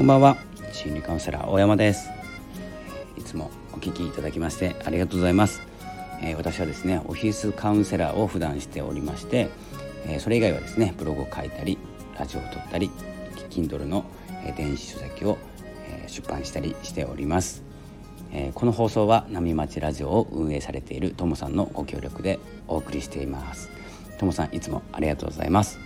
こんばんは。心理カウンセラー大山です。いつもお聞きいただきましてありがとうございます、えー、私はですねオフィスカウンセラーを普段しておりまして、えー、それ以外はですねブログを書いたりラジオを撮ったり Kindle の電子書籍を出版したりしております。えこの放送は波町ラジオを運営されているともさんのご協力でお送りしています。ともさんいつもありがとうございます。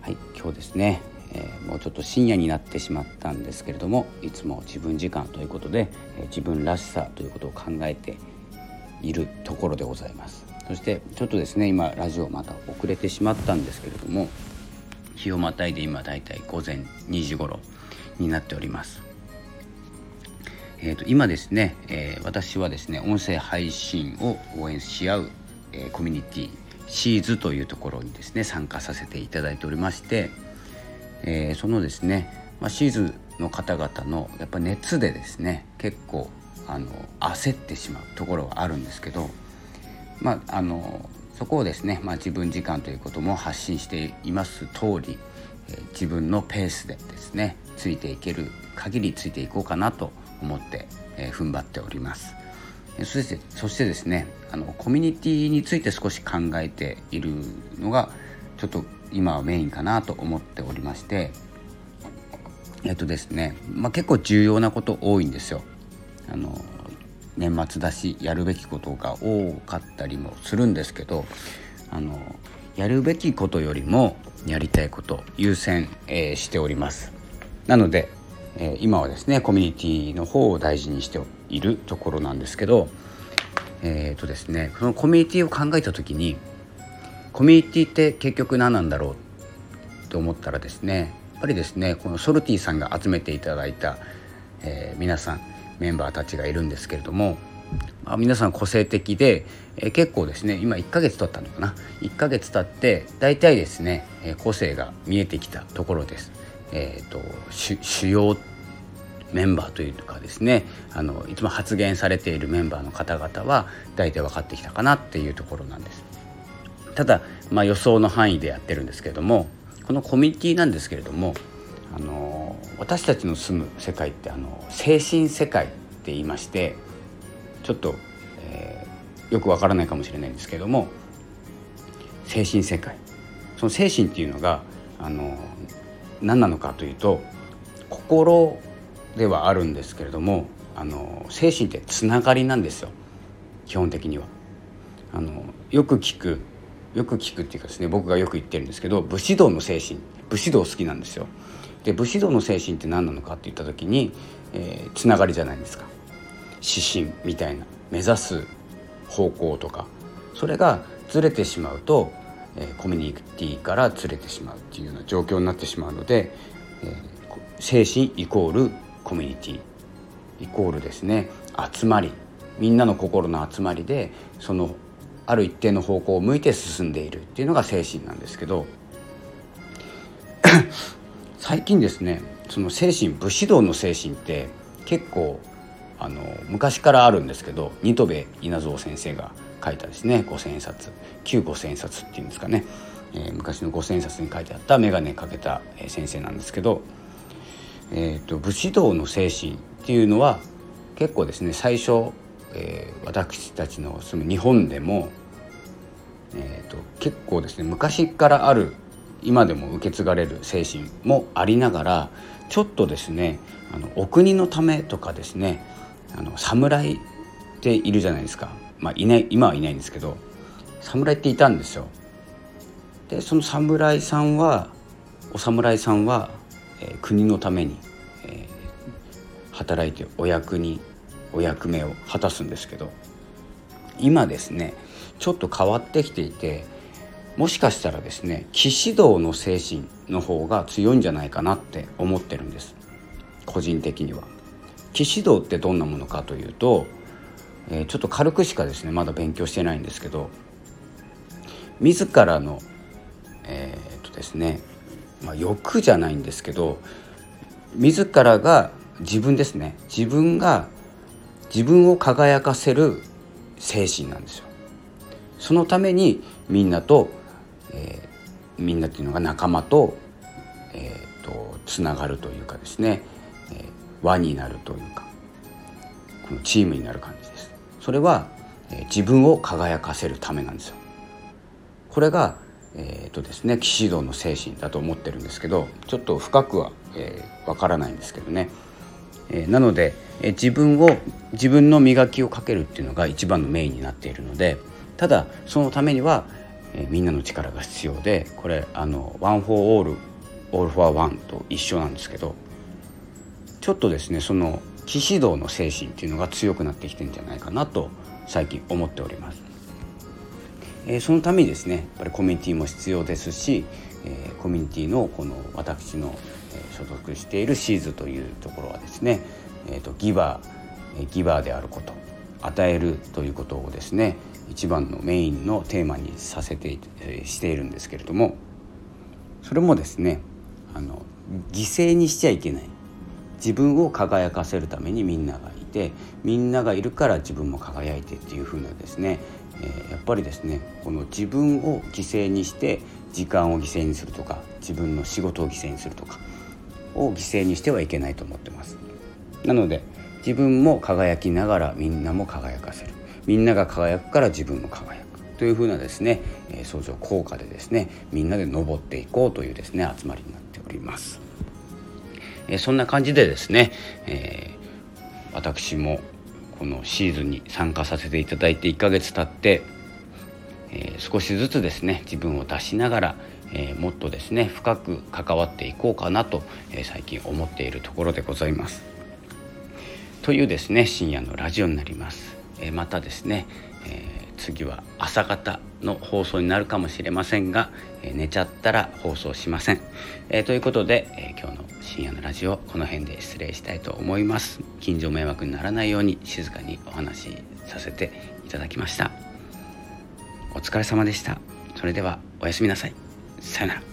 はい今日ですねえー、もうちょっと深夜になってしまったんですけれどもいつも自分時間ということで、えー、自分らしさということを考えているところでございます。そしてちょっとですね今ラジオまた遅れてしまったんですけれども日をまたいで今だいたい午前2時頃になっております。えーと、今ですね、えー、私はですね音声配信を応援し合う、えー、コミュニティシーズというところにですね参加させていただいておりましてえー、そのですね、まあ、シーズンの方々のやっぱ熱でですね結構あの焦ってしまうところはあるんですけど、まあ、あのそこをですね、まあ、自分時間ということも発信しています通り、えー、自分のペースでですねついていける限りついていこうかなと思って、えー、踏ん張っております。そしてそしてですねあのコミュニティについて少し考えているのがちょっと今はメインかなと思っておりましてえっとですね、まあ、結構重要なこと多いんですよ。あの年末だしやるべきことが多かったりもするんですけどあのやるべきことよりもやりたいこと優先、えー、しておりますなので、えー、今はですねコミュニティの方を大事にしているところなんですけどえっ、ー、とですねこのコミュニティを考えた時にコミュニティって結局何なんだろうと思ったらですねやっぱりですねこのソルティさんが集めていただいた、えー、皆さんメンバーたちがいるんですけれども、まあ、皆さん個性的で、えー、結構ですね今1ヶ月経ったのかな1ヶ月経って大体ですね、えー、個性が見えてきたところです。えーと、主要メンバーというかですねあのいつも発言されているメンバーの方々は大体分かってきたかなっていうところなんです。ただ、まあ、予想の範囲でやってるんですけれどもこのコミュニティなんですけれどもあの私たちの住む世界ってあの精神世界って言いましてちょっと、えー、よくわからないかもしれないんですけれども精神世界その精神っていうのがあの何なのかというと心ではあるんですけれどもあの精神ってつながりなんですよ基本的には。あのよく聞くよく聞くっていうかですね僕がよく言ってるんですけど武士道の精神武士道好きなんですよ。で武士道の精神って何なのかって言った時に、えー、つながりじゃないですか。指針みたいな目指す方向とか。それがずれてしまうと、えー、コミュニティからずれてしまうっていうような状況になってしまうので、えー、精神イコールコミュニティ。イコールですね集まり。みんなの心の集まりでそのある一定の方向を向いて進んでいるっていうのが精神なんですけど 最近ですねその精神武士道の精神って結構あの昔からあるんですけど新渡戸稲造先生が書いたですね五千円札旧五千円札っていうんですかね、えー、昔の五千円札に書いてあった眼鏡かけた先生なんですけど、えーと武士道の精神っていうのは結構ですね最初えー、私たちの住む日本でも、えーと、結構ですね昔からある今でも受け継がれる精神もありながらちょっとですねあのお国のためとかですねあの侍っているじゃないですか、まあ、いない今はいないんですけど侍っていたんですよ。でその侍さんはお侍さんは、えー、国のために、えー、働いてお役にお役目を果たすんですけど今ですねちょっと変わってきていてもしかしたらですね騎士道の精神の方が強いんじゃないかなって思ってるんです個人的には。騎士道ってどんなものかというと、えー、ちょっと軽くしかですねまだ勉強してないんですけど自らのえー、っとですね、まあ、欲じゃないんですけど自らが自分ですね自分が自分を輝かせる精神なんですよ。そのためにみんなと、えー、みんなっていうのが仲間と、えとつながるというかですね、えー、輪になるというかこのチームになる感じです。それは、えー、自分を輝かせるためなんですよ。これがえーとですね、騎士道の精神だと思ってるんですけどちょっと深くは、えー、分からないんですけどね、え、なので、え、自分を自分の磨きをかけるっていうのが一番のメインになっているのでただそのためには、え、みんなの力が必要でこれあの One for all, all for one と一緒なんですけどちょっとですねその騎士道の精神っていうのが強くなってきてるんじゃないかなと最近思っております。え、そのためにですねやっぱりコミュニティも必要ですし、え、コミュニティのこの私の、所属しているシーズというところはですね、えーと、ギバーギバーであること与えるということをですね一番のメインのテーマにさせて、え、しているんですけれどもそれもですねあの犠牲にしちゃいけない。自分を輝かせるためにみんながいてみんながいるから自分も輝いてっていう風なですねえ、やっぱりですねこの自分を犠牲にして時間を犠牲にするとか自分の仕事を犠牲にするとかを犠牲にしてはいけないと思ってます。なので自分も輝きながらみんなも輝かせる。みんなが輝くから自分も輝く。というふうなですね、相乗効果でですねみんなで登っていこうというですね集まりになっております、そんな感じでですね、えー、私もこのシーズンに参加させていただいて1ヶ月経って、えー、少しずつですね自分を出しながら、えー、もっとですね深く関わっていこうかなと、え、最近思っているところでございます。というですね深夜のラジオになります。えまたですね、え次は朝方の放送になるかもしれませんが、え寝ちゃったら放送しません。えということで、え今日の深夜のラジオこの辺で失礼したいと思います。近所迷惑にならないように静かにお話しさせていただきました。お疲れ様でした。それではおやすみなさい。さよなら。